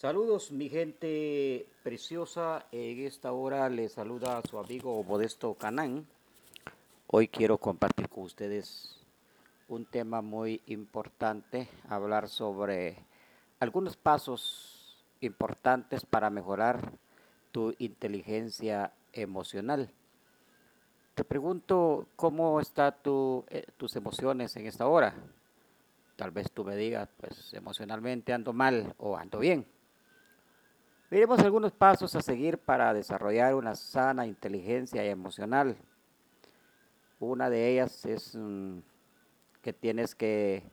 Saludos mi gente preciosa, en esta hora les saluda a su amigo Modesto Canán. Hoy quiero compartir con ustedes un tema muy importante, hablar sobre algunos pasos importantes para mejorar tu inteligencia emocional. Te pregunto cómo están tu, eh, tus emociones en esta hora. Tal vez tú me digas, pues emocionalmente ando mal o ando bien. Veremos algunos pasos a seguir para desarrollar una sana inteligencia emocional. Una de ellas es mm, que tienes que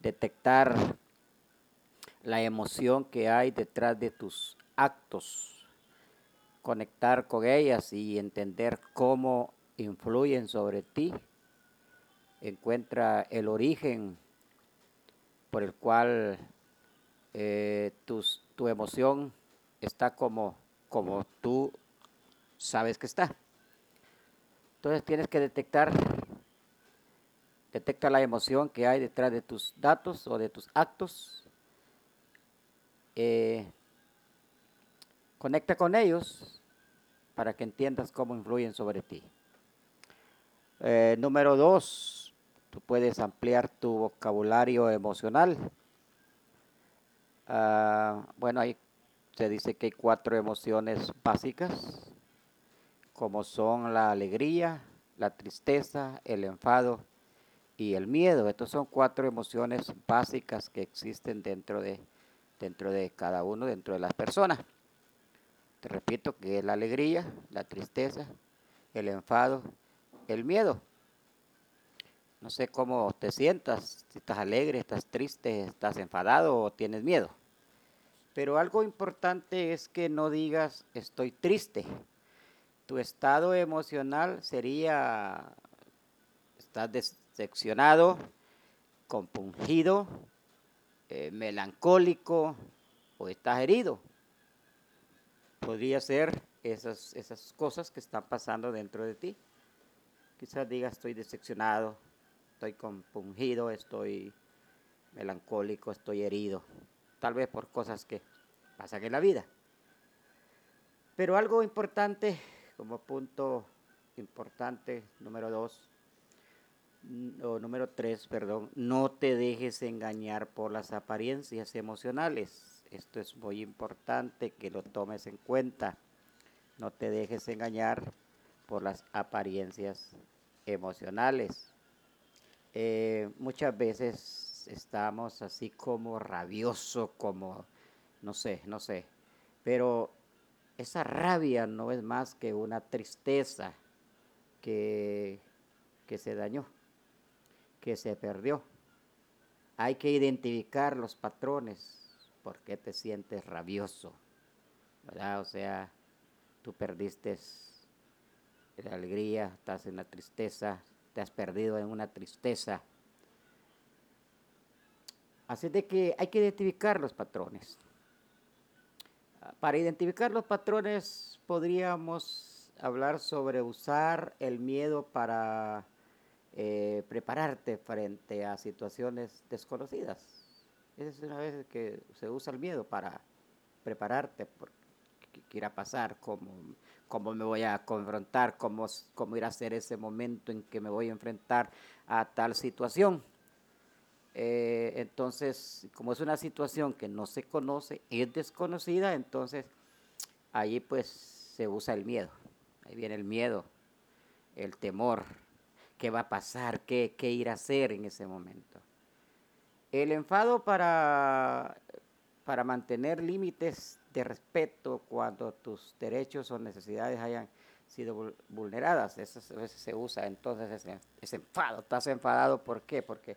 detectar la emoción que hay detrás de tus actos, conectar con ellas y entender cómo influyen sobre ti. Encuentra el origen por el cual eh, tu emoción está como, como tú sabes que está. Entonces tienes que detectar, detecta la emoción que hay detrás de tus datos o de tus actos. Eh, conecta con ellos para que entiendas cómo influyen sobre ti. Eh, número dos, tú puedes ampliar tu vocabulario emocional. Ah, bueno, hay se dice que hay cuatro emociones básicas, como son la alegría, la tristeza, el enfado y el miedo. Estas son cuatro emociones básicas que existen dentro de, dentro de cada uno, dentro de las personas. Te repito que es la alegría, la tristeza, el enfado, el miedo. No sé cómo te sientas, si estás alegre, estás triste, estás enfadado o tienes miedo. Pero algo importante es que no digas estoy triste. Tu estado emocional sería, estás decepcionado, compungido, eh, melancólico o estás herido. Podría ser esas, esas cosas que están pasando dentro de ti. Quizás digas estoy decepcionado, estoy compungido, estoy melancólico, estoy herido tal vez por cosas que pasan en la vida. Pero algo importante, como punto importante, número dos, mm, o número tres, perdón, no te dejes engañar por las apariencias emocionales. Esto es muy importante que lo tomes en cuenta. No te dejes engañar por las apariencias emocionales. Eh, muchas veces estamos así como rabioso, como, no sé, no sé. Pero esa rabia no es más que una tristeza que, que se dañó, que se perdió. Hay que identificar los patrones, por qué te sientes rabioso. O sea, tú perdiste la alegría, estás en la tristeza, te has perdido en una tristeza Así de que hay que identificar los patrones. Para identificar los patrones podríamos hablar sobre usar el miedo para eh, prepararte frente a situaciones desconocidas. Esa es una vez que se usa el miedo para prepararte por qué irá pasar, cómo, cómo me voy a confrontar, cómo, cómo irá a ser ese momento en que me voy a enfrentar a tal situación. Eh, entonces, como es una situación que no se conoce, es desconocida, entonces allí pues se usa el miedo. Ahí viene el miedo, el temor, qué va a pasar, qué, qué ir a hacer en ese momento. El enfado para, para mantener límites de respeto cuando tus derechos o necesidades hayan sido vulneradas. Eso veces se usa entonces ese, ese enfado. Estás enfadado, ¿por qué? Porque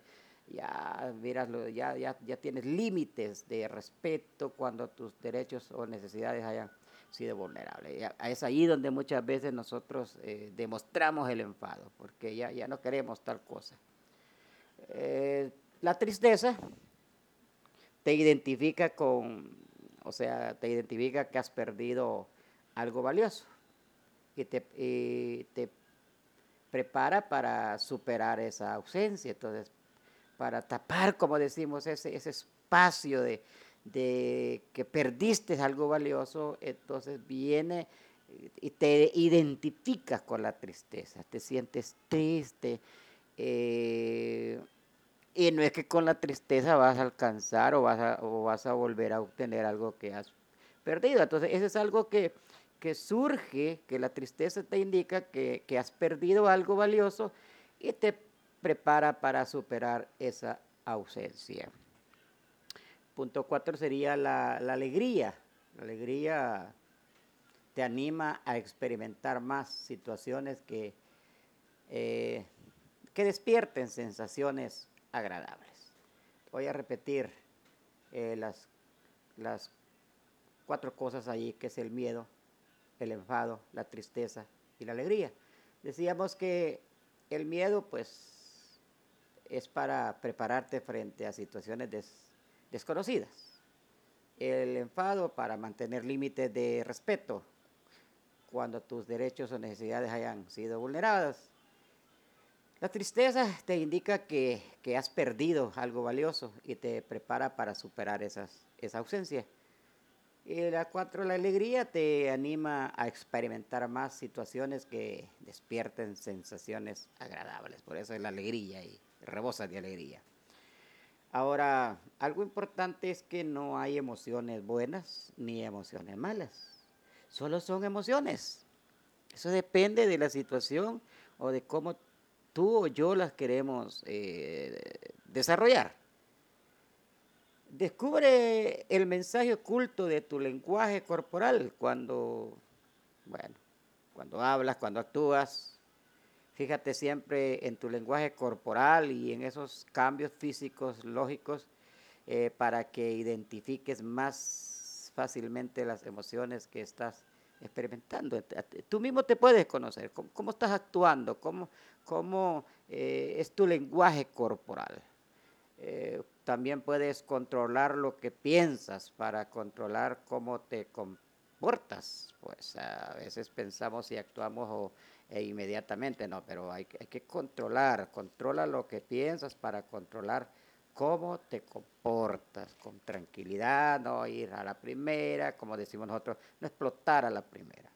ya, miras, ya, ya, ya tienes límites de respeto cuando tus derechos o necesidades hayan sido vulnerables. es ahí donde muchas veces nosotros eh, demostramos el enfado, porque ya, ya no queremos tal cosa. Eh, la tristeza te identifica con, o sea, te identifica que has perdido algo valioso y te, y te prepara para superar esa ausencia. Entonces, para tapar, como decimos, ese, ese espacio de, de que perdiste algo valioso, entonces viene y te identificas con la tristeza, te sientes triste. Eh, y no es que con la tristeza vas a alcanzar o vas a, o vas a volver a obtener algo que has perdido. Entonces, eso es algo que, que surge, que la tristeza te indica que, que, has perdido algo valioso y te prepara para superar esa ausencia. Punto cuatro sería la, alegría. La alegría te anima a experimentar más situaciones que, eh, que despierten sensaciones agradables. Voy a repetir eh, las, las cuatro cosas allí, que es el miedo, el enfado, la tristeza y la alegría. Decíamos que el miedo, pues, es para prepararte frente a situaciones desconocidas. El enfado para mantener límites de respeto cuando tus derechos o necesidades hayan sido vulneradas. La tristeza te indica que, has perdido algo valioso y te prepara para superar esas, esa ausencia. Y la cuatro, la alegría te anima a experimentar más situaciones que despierten sensaciones agradables. Por eso es la alegría y rebosa de alegría. Ahora, algo importante es que no hay emociones buenas ni emociones malas. Solo son emociones. Eso depende de la situación o de cómo tú o yo las queremos eh, desarrollar. Descubre el mensaje oculto de tu lenguaje corporal cuando, bueno, cuando hablas, cuando actúas. Fíjate siempre en tu lenguaje corporal y en esos cambios físicos lógicos eh, para que identifiques más fácilmente las emociones que estás experimentando. Tú mismo te puedes conocer, cómo, estás actuando, cómo, eh, es tu lenguaje corporal. Eh, también puedes controlar lo que piensas para controlar cómo te comportas. Pues a veces pensamos y actuamos e inmediatamente, no, pero hay, hay que controlar, controla lo que piensas para controlar cómo te comportas con tranquilidad, no ir a la primera, como decimos nosotros, no explotar a la primera.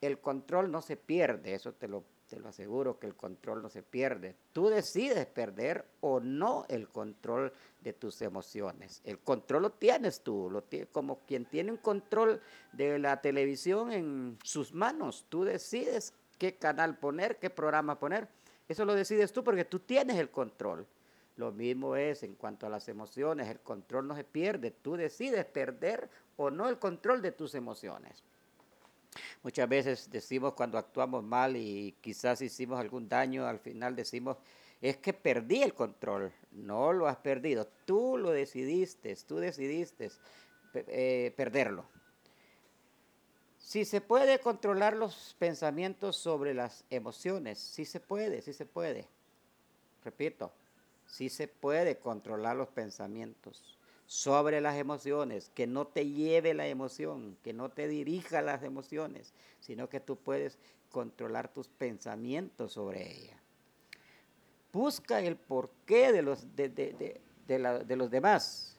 El control no se pierde, eso te lo, te lo aseguro que el control no se pierde. Tú decides perder o no el control de tus emociones. El control lo tienes tú, lo como quien tiene un control de la televisión en sus manos. Tú decides qué canal poner, qué programa poner. Eso lo decides tú porque tú tienes el control. Lo mismo es en cuanto a las emociones, el control no se pierde, tú decides perder o no el control de tus emociones. Muchas veces decimos cuando actuamos mal y quizás hicimos algún daño, al final decimos, es que perdí el control. No lo has perdido, tú lo decidiste, tú decidiste eh, perderlo. Si se puede controlar los pensamientos sobre las emociones, sí se puede, sí se puede. Repito, sí se puede controlar los pensamientos sobre las emociones, que no te lleve la emoción, que no te dirija las emociones, sino que tú puedes controlar tus pensamientos sobre ella. Busca el porqué de los, de, los demás.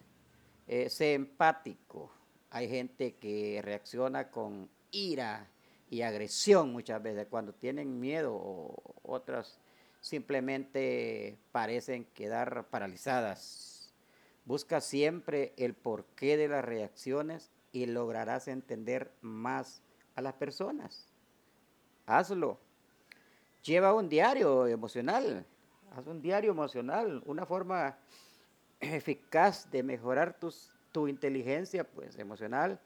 Eh, sé empático. Hay gente que reacciona con ira y agresión muchas veces cuando tienen miedo o otras simplemente parecen quedar paralizadas. Busca siempre el porqué de las reacciones y lograrás entender más a las personas. Hazlo. Lleva un diario emocional. Haz un diario emocional, una forma eficaz de mejorar tu inteligencia pues, emocional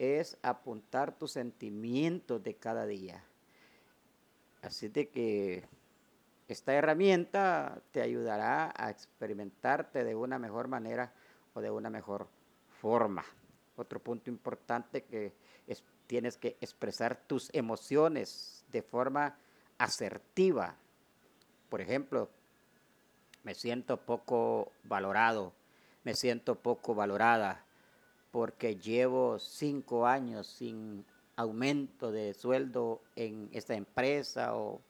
es apuntar tus sentimientos de cada día. Así de que esta herramienta te ayudará a experimentarte de una mejor manera o de una mejor forma. Otro punto importante que es, tienes que expresar tus emociones de forma asertiva. Por ejemplo, me siento poco valorado, me siento poco valorada porque llevo cinco años sin aumento de sueldo en esta empresa o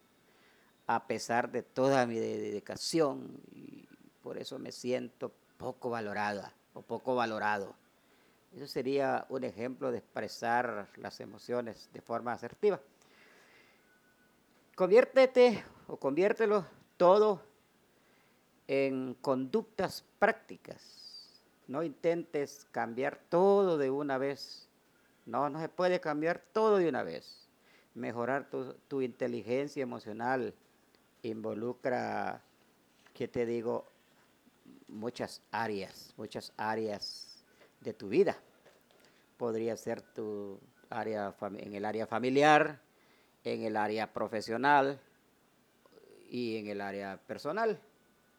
a pesar de toda mi dedicación y por eso me siento poco valorada o poco valorado. Eso sería un ejemplo de expresar las emociones de forma asertiva. Conviértete o conviértelo todo en conductus prácticas. No intentes cambiar todo de una vez. No, no se puede cambiar todo de una vez. Mejorar tu inteligencia emocional involucra, ¿qué te digo? Muchas áreas, muchas áreas de tu vida. Podría ser tu área en el área familiar, en el área profesional y en el área personal.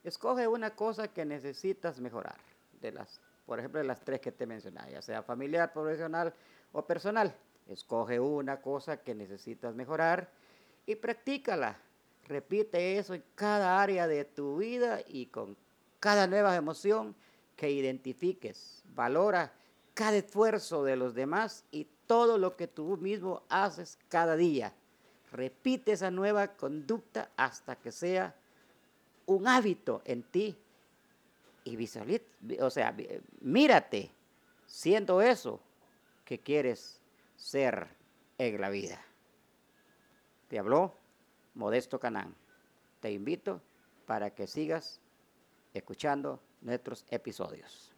Escoge una cosa que necesitas mejorar, de las, por ejemplo, de las tres que te mencioné, ya sea familiar, profesional o personal. Escoge una cosa que necesitas mejorar y practícala. Repite eso en cada área de tu vida y con cada nueva emoción que identifiques. Valora cada esfuerzo de los demás y todo lo que tú mismo haces cada día. Repite esa nueva conducta hasta que sea un hábito en ti y visualiza, o sea, mírate siendo eso que quieres ser en la vida. Te habló Modesto Canán. Te invito para que sigas escuchando nuestros episodios.